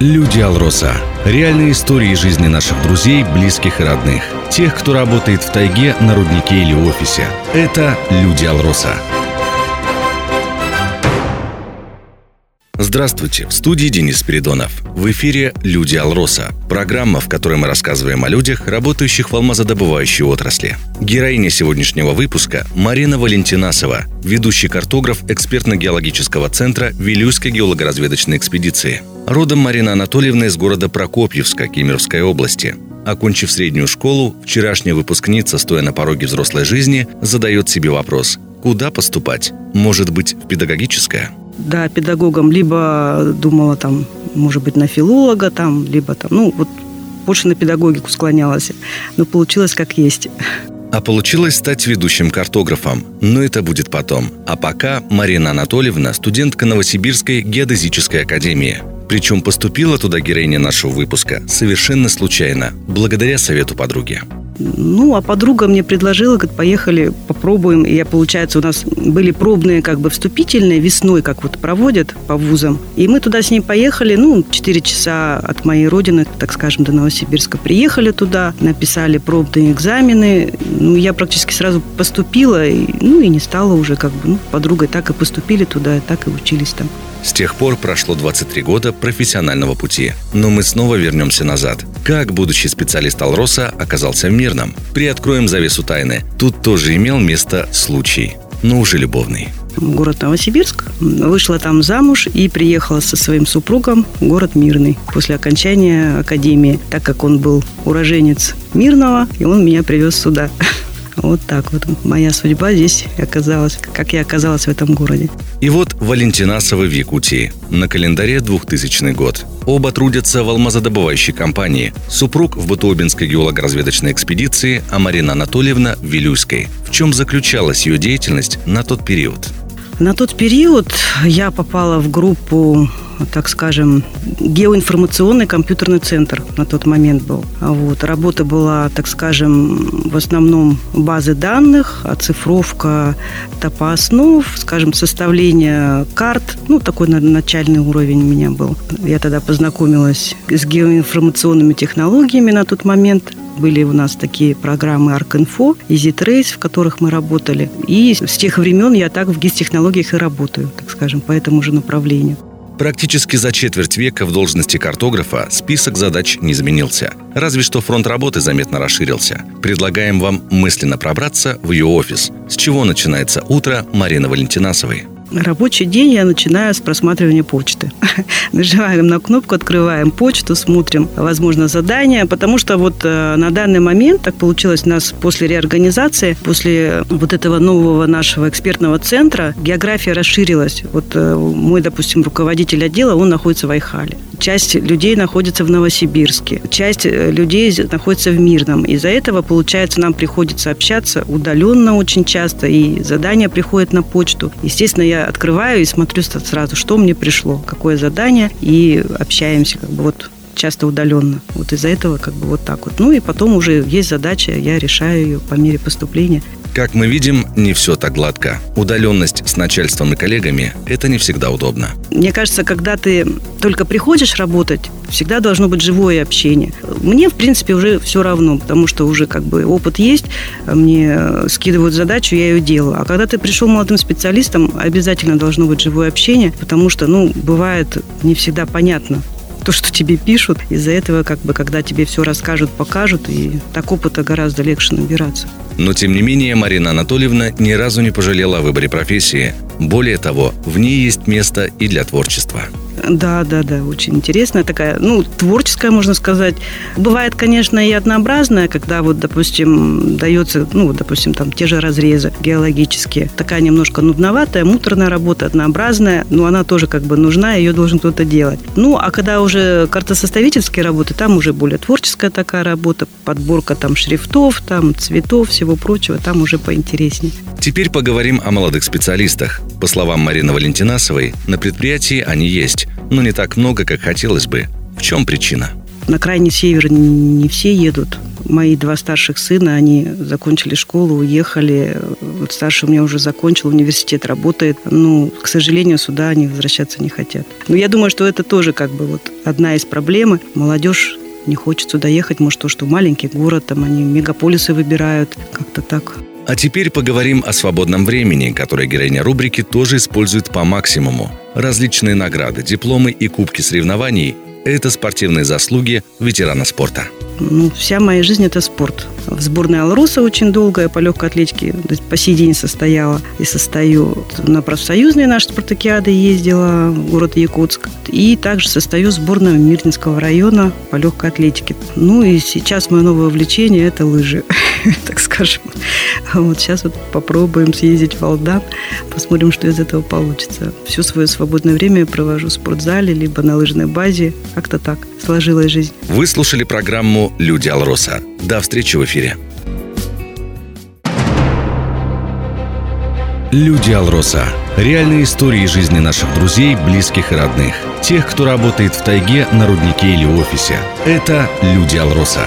Люди Алроса. Реальные истории жизни наших друзей, близких и родных. Тех, кто работает в тайге, на руднике или офисе. Это Люди Алроса. Здравствуйте, в студии Денис Спиридонов. В эфире «Люди Алроса» – программа, в которой мы рассказываем о людях, работающих в алмазодобывающей отрасли. Героиня сегодняшнего выпуска – Марина Валентинасова, ведущий картограф экспертно-геологического центра Вилюйской геологоразведочной экспедиции. Родом Марина Анатольевна из города Прокопьевска Кемеровской области. Окончив среднюю школу, вчерашняя выпускница, стоя на пороге взрослой жизни, задает себе вопрос – куда поступать? Может быть, в педагогическое? да, педагогом, либо думала там, может быть, на филолога там, либо там, ну, вот больше на педагогику склонялась. Но получилось как есть. А получилось стать ведущим картографом. Но это будет потом. А пока Марина Анатольевна – студентка Новосибирской геодезической академии. Причем поступила туда героиня нашего выпуска совершенно случайно, благодаря совету подруги. Ну, а подруга мне предложила, говорит, поехали, попробуем. И я, получается, у нас были пробные, как бы, вступительные весной, как вот проводят по вузам. И мы туда с ней поехали, ну, 4 часа от моей родины, так скажем, до Новосибирска. Приехали туда, написали пробные экзамены. Ну, я практически сразу поступила, и, ну, и не стала уже, как бы, ну, подругой так и поступили туда, так и учились там. С тех пор прошло 23 года профессионального пути. Но мы снова вернемся назад. Как будущий специалист Алроса оказался в Мирном? Приоткроем завесу тайны. Тут тоже имел место случай, но уже любовный город Новосибирск. Вышла там замуж и приехала со своим супругом в город Мирный после окончания академии, так как он был уроженец Мирного, и он меня привез сюда. Вот так вот моя судьба здесь оказалась, как я оказалась в этом городе. И вот Валентинасова в Якутии. На календаре 2000 год. Оба трудятся в алмазодобывающей компании. Супруг в Батуобинской геолого-разведочной экспедиции, а Марина Анатольевна в Вилюйской. В чем заключалась ее деятельность на тот период? На тот период я попала в группу так скажем, геоинформационный компьютерный центр на тот момент был. Вот. Работа была, так скажем, в основном базы данных, оцифровка топооснов, скажем, составление карт. Ну, такой начальный уровень у меня был. Я тогда познакомилась с геоинформационными технологиями на тот момент. Были у нас такие программы ArcInfo, EasyTrace, в которых мы работали. И с тех времен я так в ГИС-технологиях и работаю, так скажем, по этому же направлению. Практически за четверть века в должности картографа список задач не изменился. Разве что фронт работы заметно расширился. Предлагаем вам мысленно пробраться в ее офис. С чего начинается утро Марины Валентинасовой? Рабочий день я начинаю с просматривания почты. Нажимаем на кнопку, открываем почту, смотрим, возможно, задания, потому что вот э, на данный момент так получилось у нас после реорганизации, после вот этого нового нашего экспертного центра, география расширилась. Вот э, мой, допустим, руководитель отдела, он находится в Айхале. Часть людей находится в Новосибирске, часть э, людей находится в Мирном. Из-за этого, получается, нам приходится общаться удаленно очень часто, и задания приходят на почту. Естественно, я открываю и смотрю сразу, что мне пришло, какое задание, и общаемся как бы вот часто удаленно. Вот из-за этого как бы вот так вот. Ну и потом уже есть задача, я решаю ее по мере поступления. Как мы видим, не все так гладко. Удаленность с начальством и коллегами – это не всегда удобно. Мне кажется, когда ты только приходишь работать, всегда должно быть живое общение. Мне, в принципе, уже все равно, потому что уже как бы опыт есть, мне скидывают задачу, я ее делаю. А когда ты пришел молодым специалистом, обязательно должно быть живое общение, потому что, ну, бывает не всегда понятно, то, что тебе пишут. Из-за этого, как бы, когда тебе все расскажут, покажут, и так опыта гораздо легче набираться. Но, тем не менее, Марина Анатольевна ни разу не пожалела о выборе профессии. Более того, в ней есть место и для творчества. Да, да, да, очень интересная такая, ну, творческая, можно сказать. Бывает, конечно, и однообразная, когда вот, допустим, дается, ну, допустим, там те же разрезы геологические. Такая немножко нудноватая, муторная работа, однообразная, но она тоже как бы нужна, ее должен кто-то делать. Ну, а когда уже картосоставительские работы, там уже более творческая такая работа, подборка там шрифтов, там цветов, всего прочего, там уже поинтереснее. Теперь поговорим о молодых специалистах. По словам Марины Валентинасовой, на предприятии они есть, но не так много, как хотелось бы. В чем причина? на крайний север не все едут. Мои два старших сына, они закончили школу, уехали. Вот старший у меня уже закончил, университет работает. Ну, к сожалению, сюда они возвращаться не хотят. Но я думаю, что это тоже как бы вот одна из проблем. Молодежь не хочет сюда ехать, может, то, что маленький город, там они мегаполисы выбирают, как-то так. А теперь поговорим о свободном времени, которое героиня рубрики тоже использует по максимуму. Различные награды, дипломы и кубки соревнований – это спортивные заслуги ветерана спорта. Ну, вся моя жизнь – это спорт. В сборной Алроса очень долго я по легкой атлетике по сей день состояла и состою. На профсоюзные наши спартакиады ездила в город Якутск. И также состою в сборной Мирнинского района по легкой атлетике. Ну и сейчас мое новое увлечение – это лыжи, так скажем. Вот сейчас вот попробуем съездить в Алдан, посмотрим, что из этого получится. Все свое свободное время я провожу в спортзале, либо на лыжной базе. Как-то так сложилась жизнь. Вы слушали программу «Люди Алроса». До встречи в эфире. Люди Алроса. Реальные истории жизни наших друзей, близких и родных. Тех, кто работает в тайге, на руднике или офисе. Это Люди Алроса.